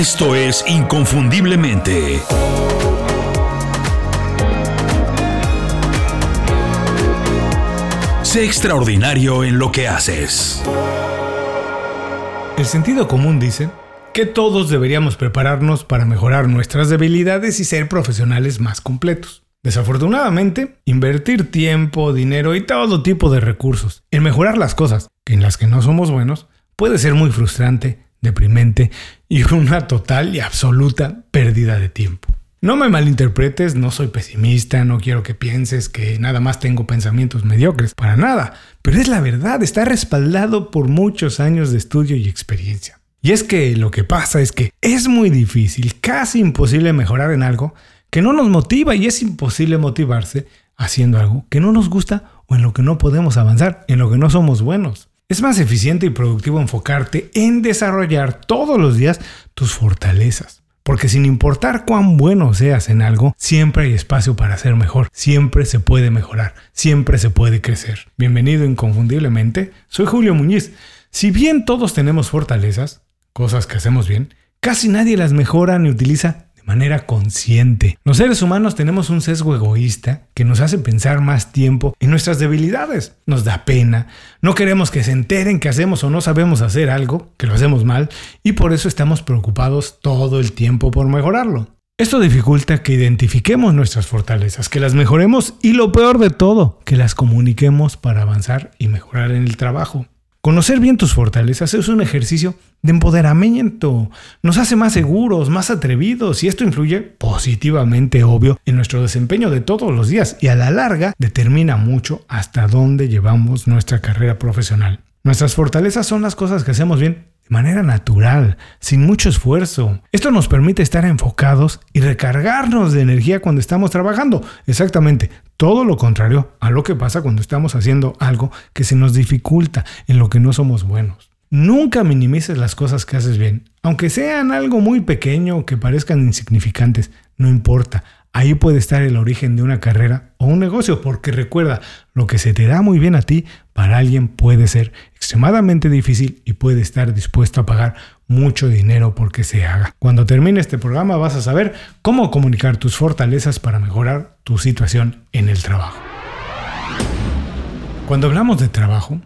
Esto es Inconfundiblemente. Sé extraordinario en lo que haces. El sentido común dice que todos deberíamos prepararnos para mejorar nuestras debilidades y ser profesionales más completos. Desafortunadamente, invertir tiempo, dinero y todo tipo de recursos en mejorar las cosas en las que no somos buenos puede ser muy frustrante, deprimente y una total y absoluta pérdida de tiempo. No me malinterpretes, no soy pesimista, no quiero que pienses que nada más tengo pensamientos mediocres, para nada, pero es la verdad, está respaldado por muchos años de estudio y experiencia. Y es que lo que pasa es que es muy difícil, casi imposible mejorar en algo que no nos motiva y es imposible motivarse haciendo algo que no nos gusta o en lo que no podemos avanzar, en lo que no somos buenos. Es más eficiente y productivo enfocarte en desarrollar todos los días tus fortalezas porque sin importar cuán bueno seas en algo, siempre hay espacio para ser mejor, siempre se puede mejorar, siempre se puede crecer. Bienvenido inconfundiblemente, soy Julio Muñiz. Si bien todos tenemos fortalezas, cosas que hacemos bien, casi nadie las mejora ni utiliza manera consciente. Los seres humanos tenemos un sesgo egoísta que nos hace pensar más tiempo en nuestras debilidades. Nos da pena, no queremos que se enteren que hacemos o no sabemos hacer algo, que lo hacemos mal, y por eso estamos preocupados todo el tiempo por mejorarlo. Esto dificulta que identifiquemos nuestras fortalezas, que las mejoremos y lo peor de todo, que las comuniquemos para avanzar y mejorar en el trabajo. Conocer bien tus fortalezas es un ejercicio de empoderamiento. Nos hace más seguros, más atrevidos y esto influye positivamente, obvio, en nuestro desempeño de todos los días y a la larga determina mucho hasta dónde llevamos nuestra carrera profesional. Nuestras fortalezas son las cosas que hacemos bien manera natural, sin mucho esfuerzo. Esto nos permite estar enfocados y recargarnos de energía cuando estamos trabajando. Exactamente, todo lo contrario a lo que pasa cuando estamos haciendo algo que se nos dificulta, en lo que no somos buenos. Nunca minimices las cosas que haces bien, aunque sean algo muy pequeño o que parezcan insignificantes, no importa. Ahí puede estar el origen de una carrera o un negocio, porque recuerda, lo que se te da muy bien a ti, para alguien puede ser extremadamente difícil y puede estar dispuesto a pagar mucho dinero porque se haga. Cuando termine este programa vas a saber cómo comunicar tus fortalezas para mejorar tu situación en el trabajo. Cuando hablamos de trabajo,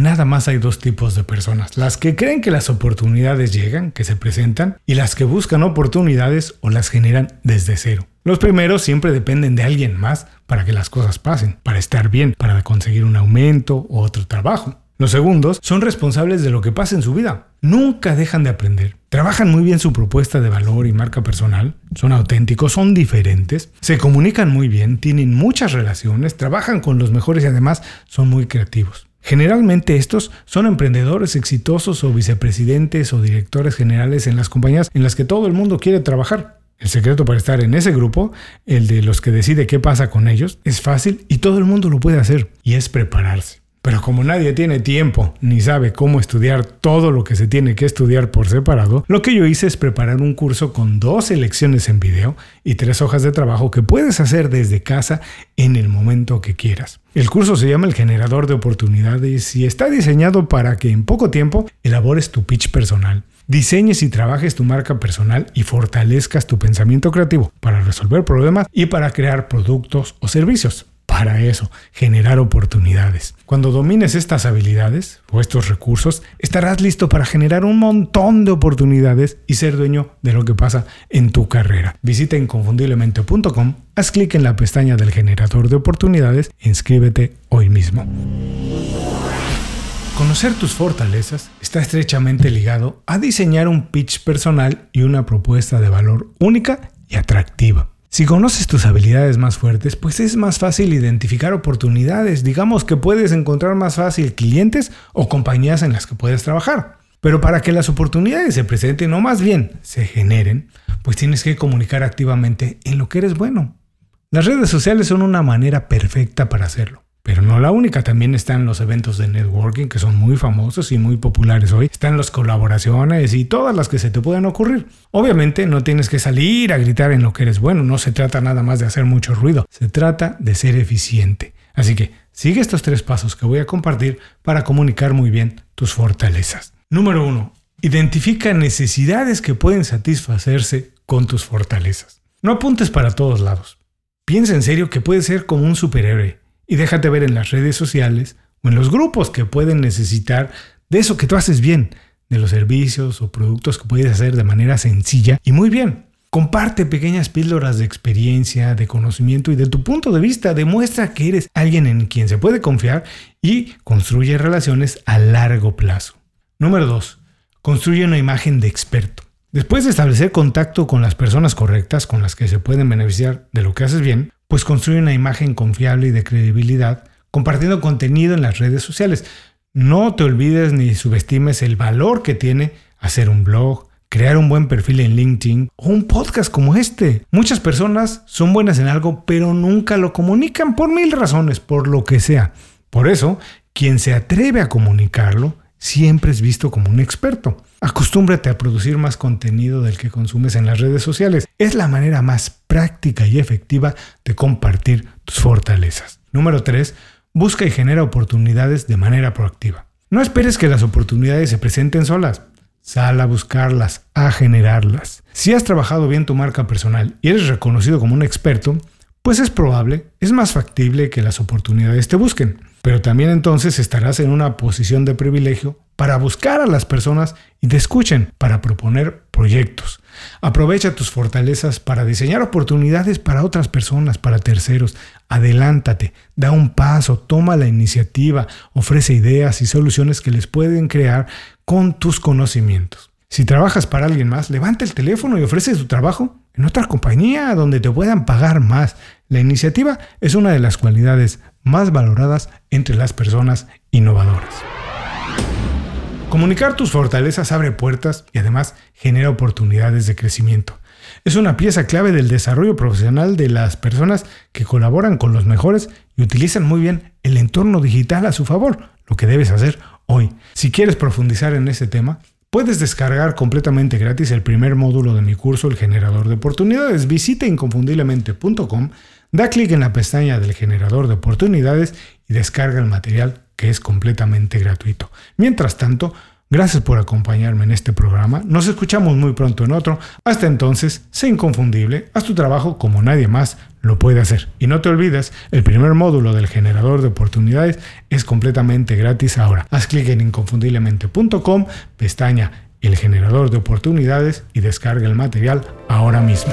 Nada más hay dos tipos de personas, las que creen que las oportunidades llegan, que se presentan, y las que buscan oportunidades o las generan desde cero. Los primeros siempre dependen de alguien más para que las cosas pasen, para estar bien, para conseguir un aumento o otro trabajo. Los segundos son responsables de lo que pasa en su vida. Nunca dejan de aprender. Trabajan muy bien su propuesta de valor y marca personal. Son auténticos, son diferentes. Se comunican muy bien, tienen muchas relaciones, trabajan con los mejores y además son muy creativos. Generalmente estos son emprendedores exitosos o vicepresidentes o directores generales en las compañías en las que todo el mundo quiere trabajar. El secreto para estar en ese grupo, el de los que decide qué pasa con ellos, es fácil y todo el mundo lo puede hacer, y es prepararse. Pero como nadie tiene tiempo ni sabe cómo estudiar todo lo que se tiene que estudiar por separado, lo que yo hice es preparar un curso con dos lecciones en video y tres hojas de trabajo que puedes hacer desde casa en el momento que quieras. El curso se llama El generador de oportunidades y está diseñado para que en poco tiempo elabores tu pitch personal, diseñes y trabajes tu marca personal y fortalezcas tu pensamiento creativo para resolver problemas y para crear productos o servicios para eso, generar oportunidades. Cuando domines estas habilidades o estos recursos, estarás listo para generar un montón de oportunidades y ser dueño de lo que pasa en tu carrera. Visita inconfundiblemente.com, haz clic en la pestaña del generador de oportunidades e inscríbete hoy mismo. Conocer tus fortalezas está estrechamente ligado a diseñar un pitch personal y una propuesta de valor única y atractiva. Si conoces tus habilidades más fuertes, pues es más fácil identificar oportunidades. Digamos que puedes encontrar más fácil clientes o compañías en las que puedes trabajar. Pero para que las oportunidades se presenten o más bien se generen, pues tienes que comunicar activamente en lo que eres bueno. Las redes sociales son una manera perfecta para hacerlo. Pero no la única, también están los eventos de networking que son muy famosos y muy populares hoy. Están las colaboraciones y todas las que se te puedan ocurrir. Obviamente no tienes que salir a gritar en lo que eres bueno, no se trata nada más de hacer mucho ruido, se trata de ser eficiente. Así que sigue estos tres pasos que voy a compartir para comunicar muy bien tus fortalezas. Número uno, Identifica necesidades que pueden satisfacerse con tus fortalezas. No apuntes para todos lados. Piensa en serio que puedes ser como un superhéroe y déjate ver en las redes sociales o en los grupos que pueden necesitar de eso que tú haces bien, de los servicios o productos que puedes hacer de manera sencilla y muy bien. Comparte pequeñas píldoras de experiencia, de conocimiento y de tu punto de vista. Demuestra que eres alguien en quien se puede confiar y construye relaciones a largo plazo. Número 2. Construye una imagen de experto. Después de establecer contacto con las personas correctas con las que se pueden beneficiar de lo que haces bien, pues construye una imagen confiable y de credibilidad compartiendo contenido en las redes sociales. No te olvides ni subestimes el valor que tiene hacer un blog, crear un buen perfil en LinkedIn o un podcast como este. Muchas personas son buenas en algo, pero nunca lo comunican por mil razones, por lo que sea. Por eso, quien se atreve a comunicarlo siempre es visto como un experto. Acostúmbrate a producir más contenido del que consumes en las redes sociales. Es la manera más práctica y efectiva de compartir tus fortalezas. Número 3. Busca y genera oportunidades de manera proactiva. No esperes que las oportunidades se presenten solas. Sal a buscarlas, a generarlas. Si has trabajado bien tu marca personal y eres reconocido como un experto, pues es probable, es más factible que las oportunidades te busquen. Pero también entonces estarás en una posición de privilegio para buscar a las personas y te escuchen para proponer proyectos. Aprovecha tus fortalezas para diseñar oportunidades para otras personas, para terceros. Adelántate, da un paso, toma la iniciativa, ofrece ideas y soluciones que les pueden crear con tus conocimientos. Si trabajas para alguien más, levanta el teléfono y ofrece tu trabajo en otra compañía donde te puedan pagar más. La iniciativa es una de las cualidades más valoradas entre las personas innovadoras. Comunicar tus fortalezas abre puertas y además genera oportunidades de crecimiento. Es una pieza clave del desarrollo profesional de las personas que colaboran con los mejores y utilizan muy bien el entorno digital a su favor, lo que debes hacer hoy. Si quieres profundizar en este tema, puedes descargar completamente gratis el primer módulo de mi curso El generador de oportunidades. Visita inconfundiblemente.com, da clic en la pestaña del generador de oportunidades y descarga el material que es completamente gratuito. Mientras tanto, Gracias por acompañarme en este programa. Nos escuchamos muy pronto en otro. Hasta entonces, sé inconfundible, haz tu trabajo como nadie más lo puede hacer. Y no te olvides, el primer módulo del generador de oportunidades es completamente gratis ahora. Haz clic en inconfundiblemente.com, pestaña el generador de oportunidades y descarga el material ahora mismo.